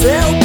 seu